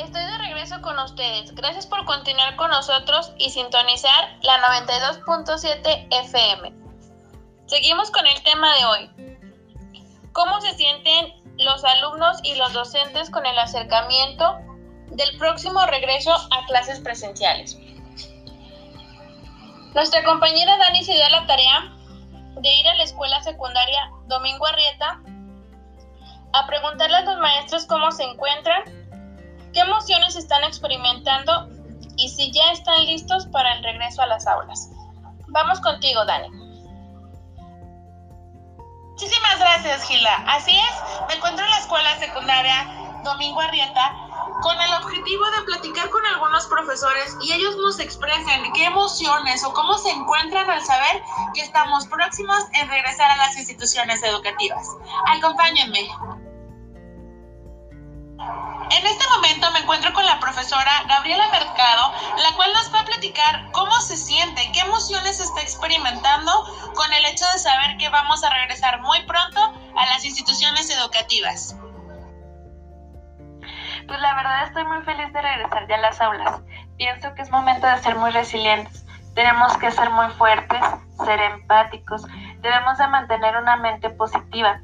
Estoy de regreso con ustedes. Gracias por continuar con nosotros y sintonizar la 92.7 FM. Seguimos con el tema de hoy. ¿Cómo se sienten los alumnos y los docentes con el acercamiento del próximo regreso a clases presenciales? Nuestra compañera Dani se dio la tarea de ir a la escuela secundaria Domingo Arrieta a preguntarle a los maestros cómo se encuentran, qué emociones están experimentando y si ya están listos para el regreso a las aulas. Vamos contigo, Dani. Muchísimas gracias, Gila. Así es, me encuentro en la escuela secundaria Domingo Arrieta con el objetivo de platicar con algunos profesores y ellos nos expresen qué emociones o cómo se encuentran al saber que estamos próximos en regresar a las instituciones educativas. Acompáñenme. En este momento me encuentro con la profesora Gabriela Mercado, la cual nos va a platicar cómo se siente, qué emociones está experimentando con el hecho de saber que vamos a regresar muy pronto a las instituciones educativas. Pues la verdad estoy muy feliz de regresar ya a las aulas. Pienso que es momento de ser muy resilientes. Tenemos que ser muy fuertes, ser empáticos. Debemos de mantener una mente positiva.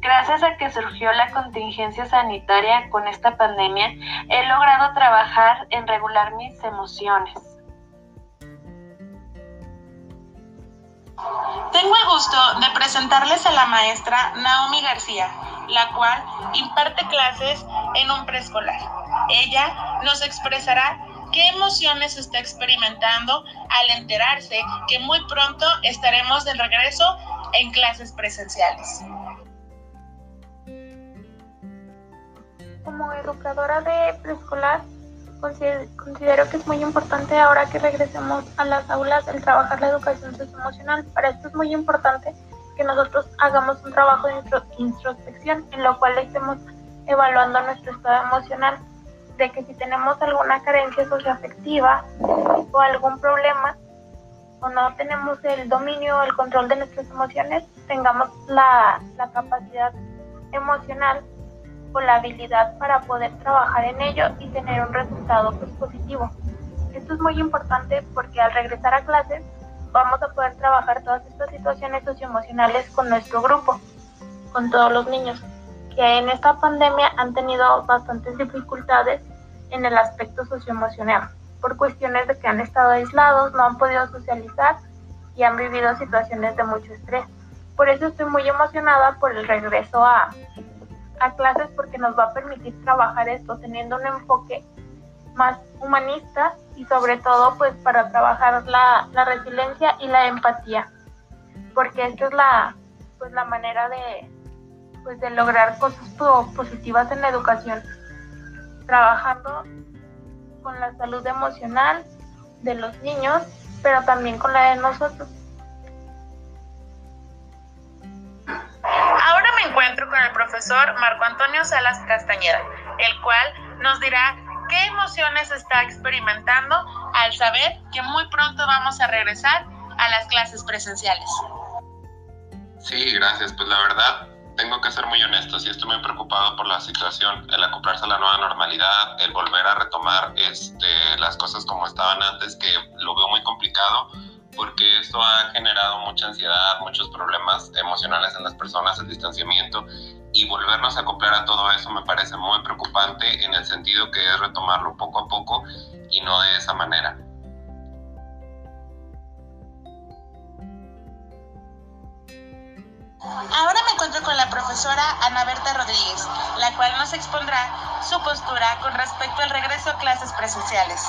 Gracias a que surgió la contingencia sanitaria con esta pandemia, he logrado trabajar en regular mis emociones. Tengo el gusto de presentarles a la maestra Naomi García, la cual imparte clases en un preescolar. Ella nos expresará qué emociones está experimentando al enterarse que muy pronto estaremos de regreso en clases presenciales. Como educadora de preescolar, considero que es muy importante ahora que regresemos a las aulas el trabajar la educación socioemocional. Para esto es muy importante que nosotros hagamos un trabajo de introspección en lo cual estemos evaluando nuestro estado emocional, de que si tenemos alguna carencia socioafectiva o algún problema o no tenemos el dominio o el control de nuestras emociones, tengamos la, la capacidad emocional o la habilidad para poder trabajar en ello y tener un resultado pues, positivo. Esto es muy importante porque al regresar a clases vamos a poder trabajar todas estas situaciones socioemocionales con nuestro grupo, con todos los niños, que en esta pandemia han tenido bastantes dificultades en el aspecto socioemocional, por cuestiones de que han estado aislados, no han podido socializar y han vivido situaciones de mucho estrés. Por eso estoy muy emocionada por el regreso a, a clases porque nos va a permitir trabajar esto teniendo un enfoque más humanista y sobre todo pues para trabajar la, la resiliencia y la empatía. Porque esta es la pues la manera de pues de lograr cosas positivas en la educación. Trabajando con la salud emocional de los niños pero también con la de nosotros profesor Marco Antonio Salas Castañeda, el cual nos dirá qué emociones está experimentando al saber que muy pronto vamos a regresar a las clases presenciales. Sí, gracias. Pues la verdad, tengo que ser muy honesto, sí estoy muy preocupado por la situación, el acoplarse a la nueva normalidad, el volver a retomar este, las cosas como estaban antes, que lo veo muy complicado porque esto ha generado mucha ansiedad, muchos problemas emocionales en las personas, el distanciamiento y volvernos a acoplar a todo eso me parece muy preocupante en el sentido que es retomarlo poco a poco y no de esa manera. Ahora me encuentro con la profesora Ana Berta Rodríguez, la cual nos expondrá su postura con respecto al regreso a clases presenciales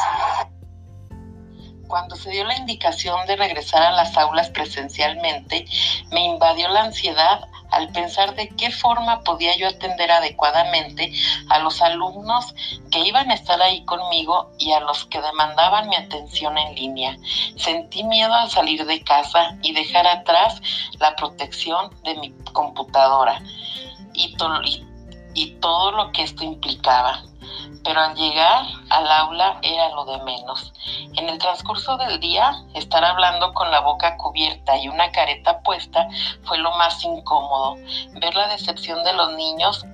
cuando se dio la indicación de regresar a las aulas presencialmente, me invadió la ansiedad al pensar de qué forma podía yo atender adecuadamente a los alumnos que iban a estar ahí conmigo y a los que demandaban mi atención en línea. Sentí miedo al salir de casa y dejar atrás la protección de mi computadora y, y todo lo que esto implicaba pero al llegar al aula era lo de menos. En el transcurso del día, estar hablando con la boca cubierta y una careta puesta fue lo más incómodo. Ver la decepción de los niños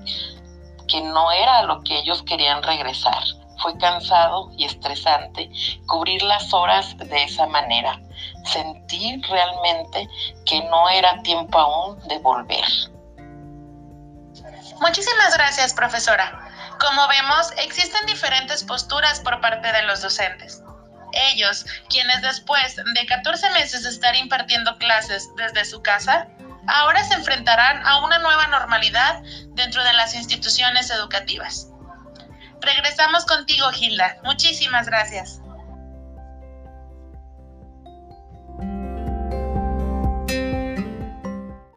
que no era lo que ellos querían regresar. Fue cansado y estresante cubrir las horas de esa manera. Sentí realmente que no era tiempo aún de volver. Muchísimas gracias, profesora. Como vemos, existen diferentes posturas por parte de los docentes. Ellos, quienes después de 14 meses de estar impartiendo clases desde su casa, ahora se enfrentarán a una nueva normalidad dentro de las instituciones educativas. Regresamos contigo, Gilda. Muchísimas gracias.